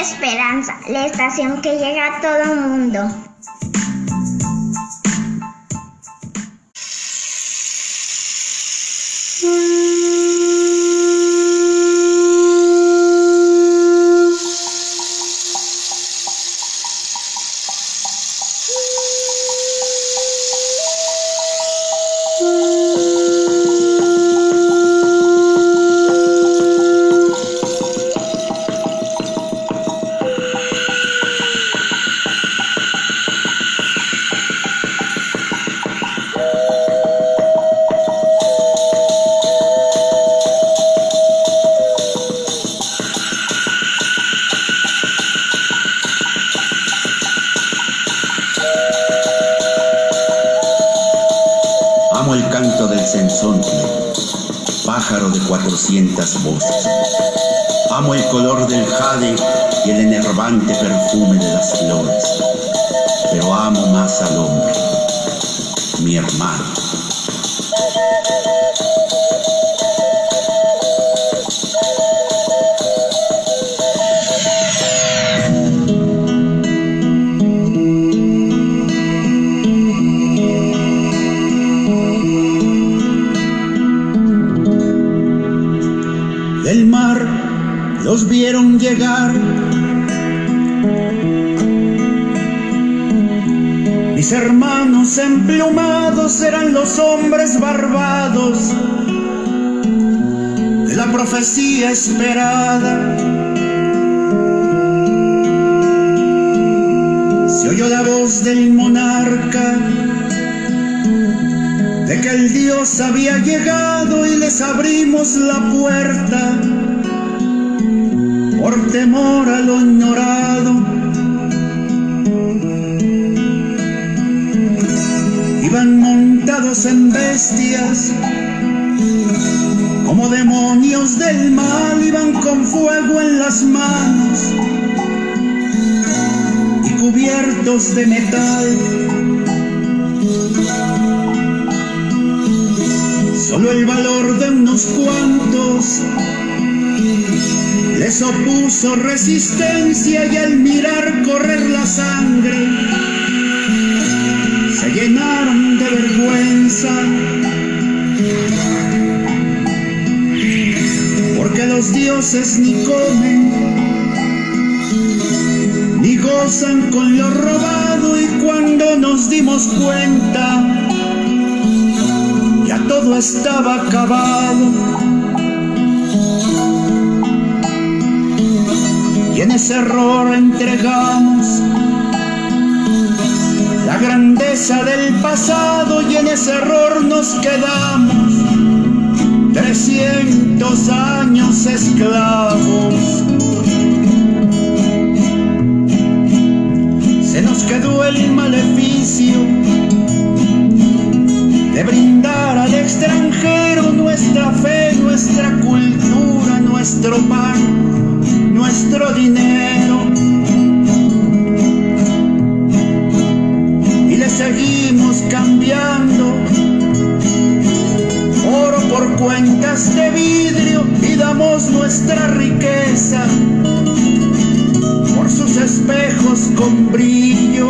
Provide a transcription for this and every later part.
Esperanza, la estación que llega a todo mundo. Del mar los vieron llegar. Mis hermanos emplumados eran los hombres barbados de la profecía esperada. Se oyó la voz del monarca de que el Dios había llegado y les abrimos la puerta por temor a lo ignorado. En bestias, como demonios del mal, iban con fuego en las manos y cubiertos de metal. Solo el valor de unos cuantos les opuso resistencia y al mirar correr la sangre se llenaron de vergüenza. Porque los dioses ni comen ni gozan con lo robado y cuando nos dimos cuenta ya todo estaba acabado. Y en ese error entregamos la grandeza del pasado y en ese error nos quedamos. Trescientos años esclavos. Se nos quedó el maleficio de brindar al extranjero nuestra fe, nuestra cultura, nuestro pan, nuestro dinero. Seguimos cambiando oro por cuentas de vidrio y damos nuestra riqueza por sus espejos con brillo.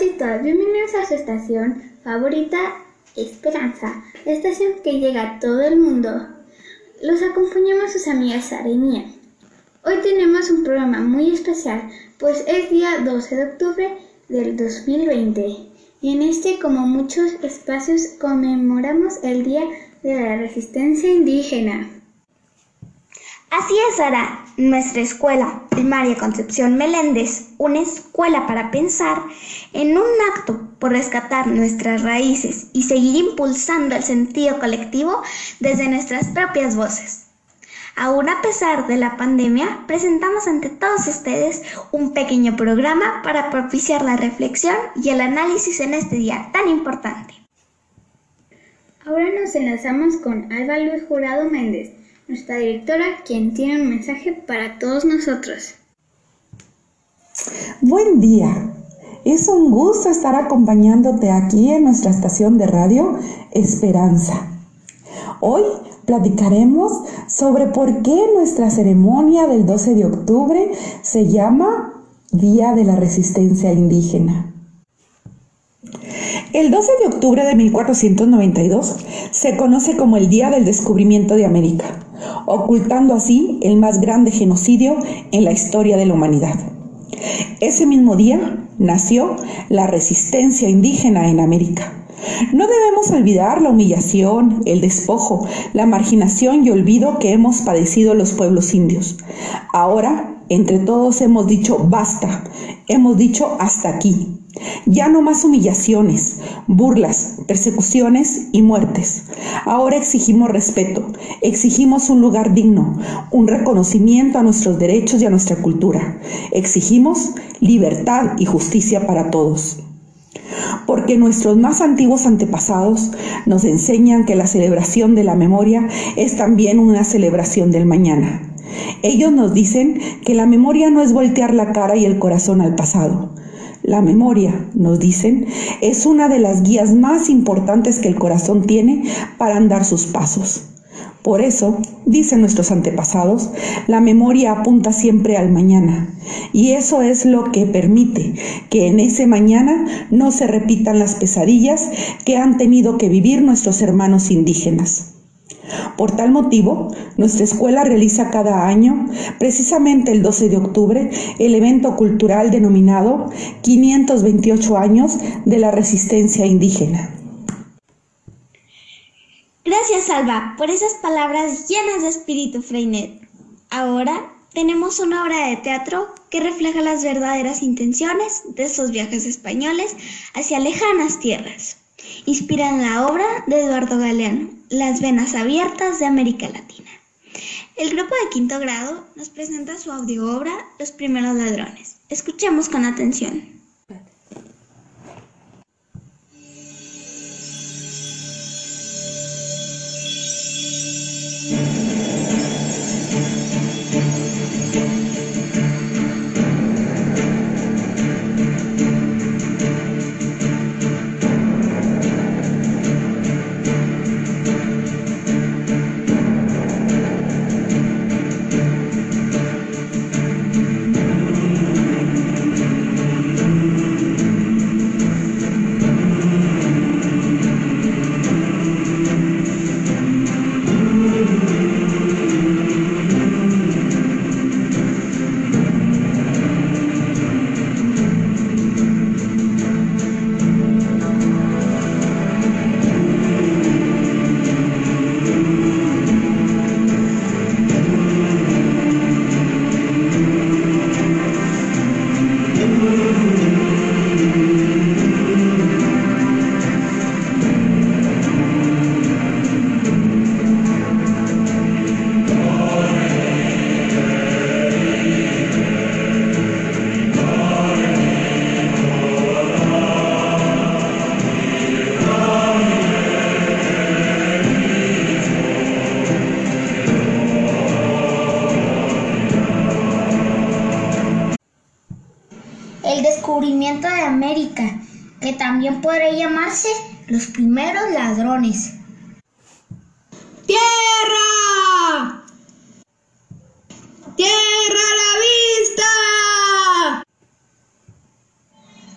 Todas, bienvenidos a su estación favorita Esperanza, la estación que llega a todo el mundo. Los acompañamos sus amigas Sara y Mía. Hoy tenemos un programa muy especial, pues es día 12 de octubre del 2020 y en este, como muchos espacios, conmemoramos el Día de la Resistencia Indígena. Así es, Sara. Nuestra escuela primaria Concepción Meléndez, una escuela para pensar, en un acto por rescatar nuestras raíces y seguir impulsando el sentido colectivo desde nuestras propias voces. Aún a pesar de la pandemia, presentamos ante todos ustedes un pequeño programa para propiciar la reflexión y el análisis en este día tan importante. Ahora nos enlazamos con Alba Luis Jurado Méndez, nuestra directora, quien tiene un mensaje para todos nosotros. Buen día. Es un gusto estar acompañándote aquí en nuestra estación de radio Esperanza. Hoy platicaremos sobre por qué nuestra ceremonia del 12 de octubre se llama Día de la Resistencia Indígena. El 12 de octubre de 1492 se conoce como el Día del Descubrimiento de América, ocultando así el más grande genocidio en la historia de la humanidad. Ese mismo día nació la resistencia indígena en América. No debemos olvidar la humillación, el despojo, la marginación y olvido que hemos padecido los pueblos indios. Ahora, entre todos hemos dicho basta, hemos dicho hasta aquí. Ya no más humillaciones, burlas, persecuciones y muertes. Ahora exigimos respeto, exigimos un lugar digno, un reconocimiento a nuestros derechos y a nuestra cultura. Exigimos libertad y justicia para todos. Porque nuestros más antiguos antepasados nos enseñan que la celebración de la memoria es también una celebración del mañana. Ellos nos dicen que la memoria no es voltear la cara y el corazón al pasado, la memoria, nos dicen, es una de las guías más importantes que el corazón tiene para andar sus pasos. Por eso, dicen nuestros antepasados, la memoria apunta siempre al mañana, y eso es lo que permite que en ese mañana no se repitan las pesadillas que han tenido que vivir nuestros hermanos indígenas. Por tal motivo, nuestra escuela realiza cada año, precisamente el 12 de octubre, el evento cultural denominado 528 años de la resistencia indígena. Gracias, Alba, por esas palabras llenas de espíritu Freinet. Ahora tenemos una obra de teatro que refleja las verdaderas intenciones de esos viajes españoles hacia lejanas tierras. Inspira en la obra de Eduardo Galeano, Las venas abiertas de América Latina. El grupo de quinto grado nos presenta su audio obra Los primeros ladrones. Escuchemos con atención. Descubrimiento de América, que también podría llamarse los primeros ladrones. ¡Tierra! ¡Tierra a la vista!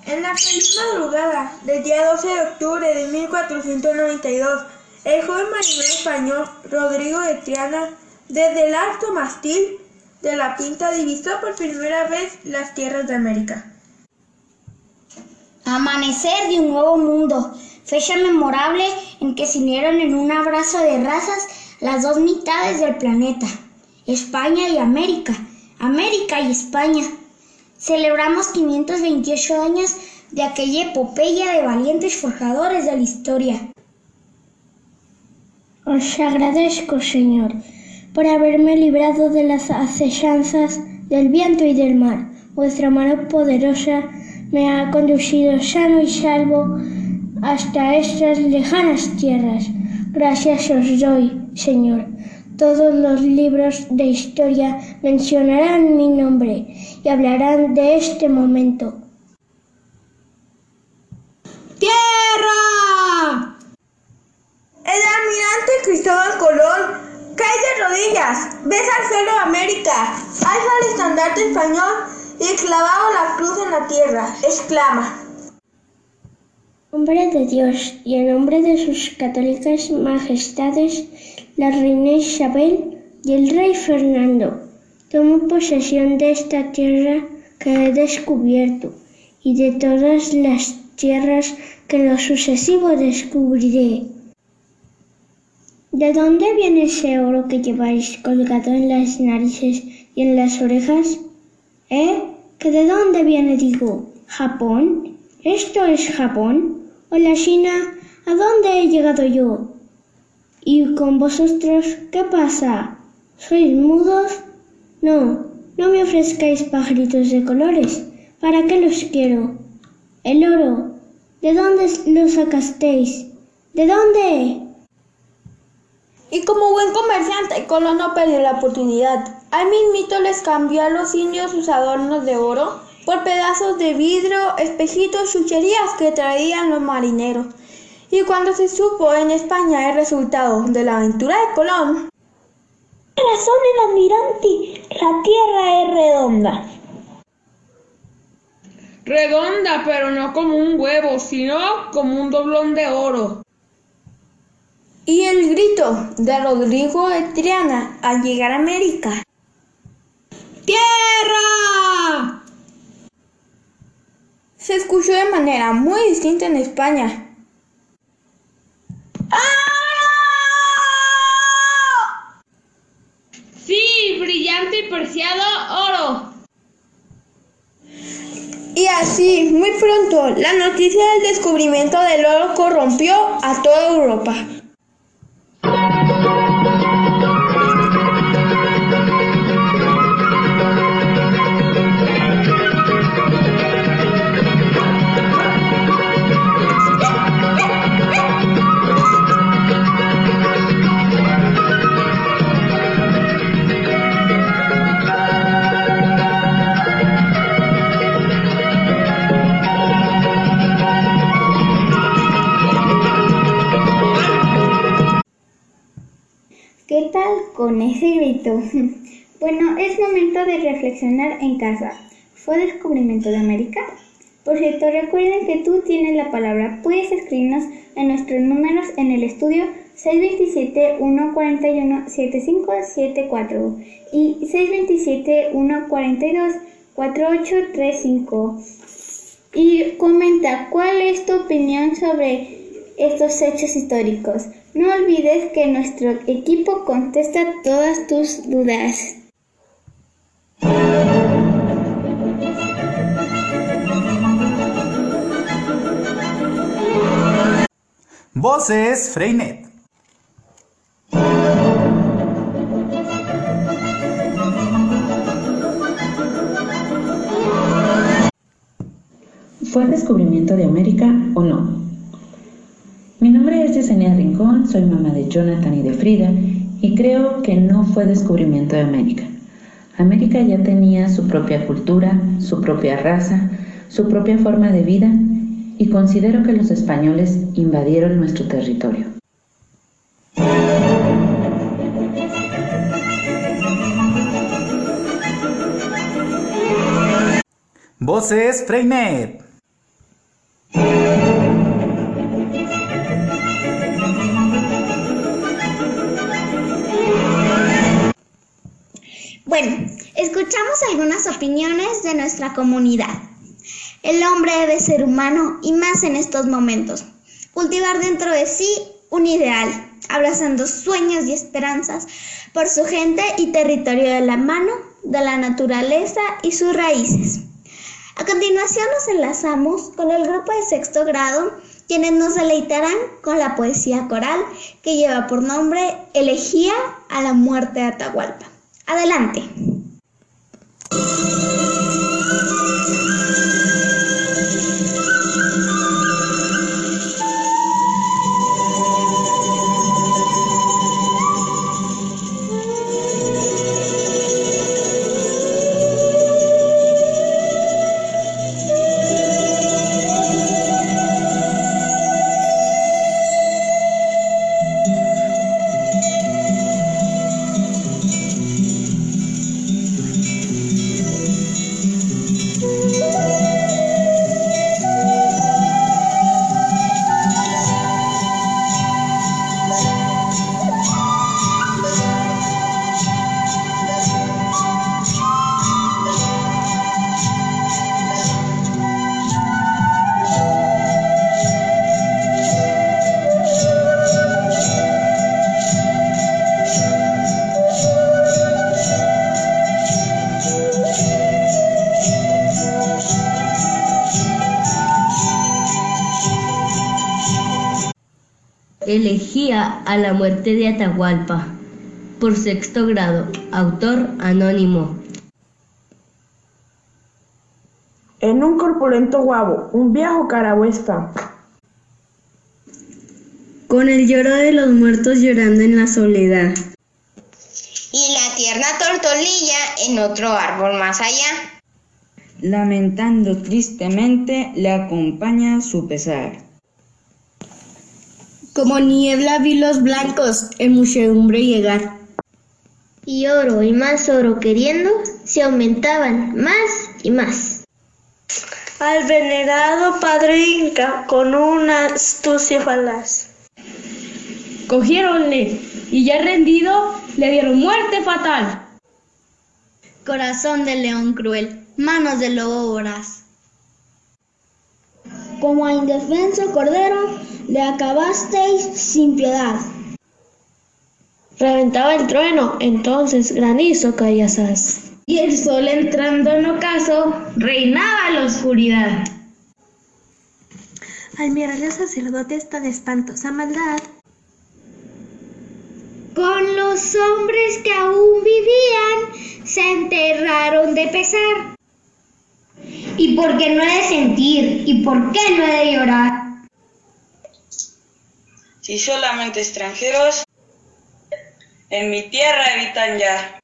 En la feliz madrugada del día 12 de octubre de 1492, el joven marinero español Rodrigo de Triana, desde el alto mastil de la Pinta, divisó por primera vez las tierras de América. Amanecer de un nuevo mundo, fecha memorable en que se unieron en un abrazo de razas las dos mitades del planeta. España y América, América y España. Celebramos 528 años de aquella epopeya de valientes forjadores de la historia. Os agradezco, Señor, por haberme librado de las acechanzas del viento y del mar. Vuestra mano poderosa me ha conducido sano y salvo hasta estas lejanas tierras. Gracias os doy, Señor. Todos los libros de historia mencionarán mi nombre y hablarán de este momento. ¡Tierra! El almirante Cristóbal Colón cae de rodillas, besa al suelo de América, alza el estandarte español y clavado la cruz en la tierra, exclama. nombre de Dios y en nombre de sus católicas majestades, la reina Isabel y el rey Fernando, tomo posesión de esta tierra que he descubierto y de todas las tierras que en lo sucesivo descubriré. ¿De dónde viene ese oro que lleváis colgado en las narices y en las orejas? ¿Eh? ¿Que de dónde viene, digo? ¿Japón? ¿Esto es Japón? ¿O la China? ¿A dónde he llegado yo? ¿Y con vosotros qué pasa? ¿Sois mudos? No, no me ofrezcáis pajaritos de colores. ¿Para qué los quiero? El oro. ¿De dónde lo sacasteis? ¿De dónde? Y como buen comerciante, Colón no perdió la oportunidad. Al mismito les cambió a los indios sus adornos de oro por pedazos de vidrio, espejitos, chucherías que traían los marineros. Y cuando se supo en España el resultado de la aventura de Colón, razón el almirante, la tierra es redonda. Redonda, pero no como un huevo, sino como un doblón de oro. y el grito de Rodrigo de Triana al llegar a América, ¡Tierra! se escuchó de manera muy distinta en España. Sí, brillante y preciado oro. Y así, muy pronto, la noticia del descubrimiento del oro corrompió a toda Europa. Con ese grito? Bueno, es momento de reflexionar en casa. ¿Fue descubrimiento de América? Por cierto, recuerden que tú tienes la palabra. Puedes escribirnos en nuestros números en el estudio 627-141-7574 y 627-142-4835. Y comenta cuál es tu opinión sobre estos hechos históricos. No olvides que nuestro equipo contesta todas tus dudas. Voces Freinet. ¿Fue el descubrimiento de América o no? Mi nombre es Yesenia Rincón, soy mamá de Jonathan y de Frida y creo que no fue descubrimiento de América. América ya tenía su propia cultura, su propia raza, su propia forma de vida y considero que los españoles invadieron nuestro territorio. Voces Freinet. Bueno, escuchamos algunas opiniones de nuestra comunidad. El hombre debe ser humano y más en estos momentos. Cultivar dentro de sí un ideal, abrazando sueños y esperanzas por su gente y territorio de la mano, de la naturaleza y sus raíces. A continuación nos enlazamos con el grupo de sexto grado, quienes nos deleitarán con la poesía coral que lleva por nombre Elegía a la muerte de Atahualpa. Adelante. Elegía a la muerte de Atahualpa. Por sexto grado. Autor anónimo. En un corpulento guabo, un viejo carahuesta. Con el lloro de los muertos llorando en la soledad. Y la tierna tortolilla en otro árbol más allá. Lamentando tristemente le acompaña su pesar. Como niebla vi los blancos en muchedumbre llegar. Y oro y más oro queriendo, se aumentaban más y más. Al venerado padre Inca con una astucia falaz. Cogiéronle y ya rendido le dieron muerte fatal. Corazón de león cruel, manos de lobo voraz. Como a indefenso cordero le acabasteis sin piedad. Reventaba el trueno, entonces granizo callazas. Y el sol entrando en ocaso, reinaba la oscuridad. Al mirar los sacerdotes tan espantosa maldad. Con los hombres que aún vivían, se enterraron de pesar. ¿Y por qué no he de sentir? ¿Y por qué no he de llorar? Si solamente extranjeros en mi tierra habitan ya.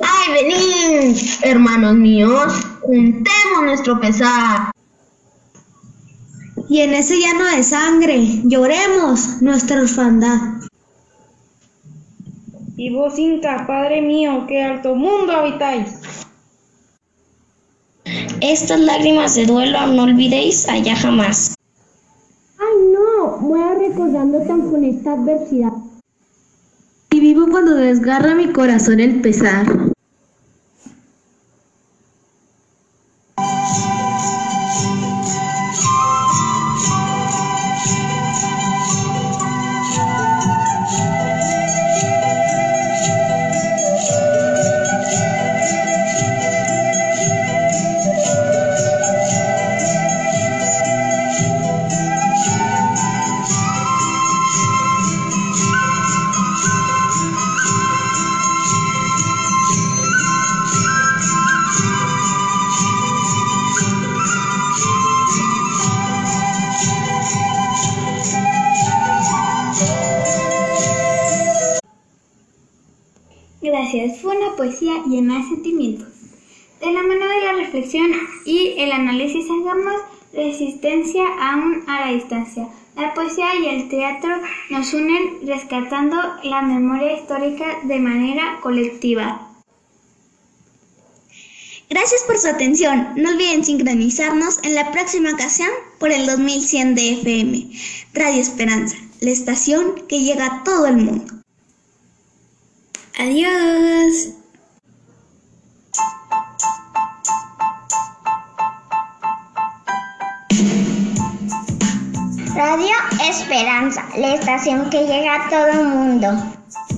¡Ay, venid, hermanos míos! Juntemos nuestro pesar. Y en ese llano de sangre lloremos nuestra orfandad. Y vos, Inca, Padre mío, que alto mundo habitáis. Estas lágrimas de duelo no olvidéis allá jamás. Recordando tan funesta adversidad. Y vivo cuando desgarra mi corazón el pesar. Llena de sentimientos. De la mano de la reflexión y el análisis hagamos resistencia aún a la distancia. La poesía y el teatro nos unen rescatando la memoria histórica de manera colectiva. Gracias por su atención. No olviden sincronizarnos en la próxima ocasión por el 2100 de FM. Radio Esperanza, la estación que llega a todo el mundo. Adiós. Radio Esperanza, la estación que llega a todo el mundo.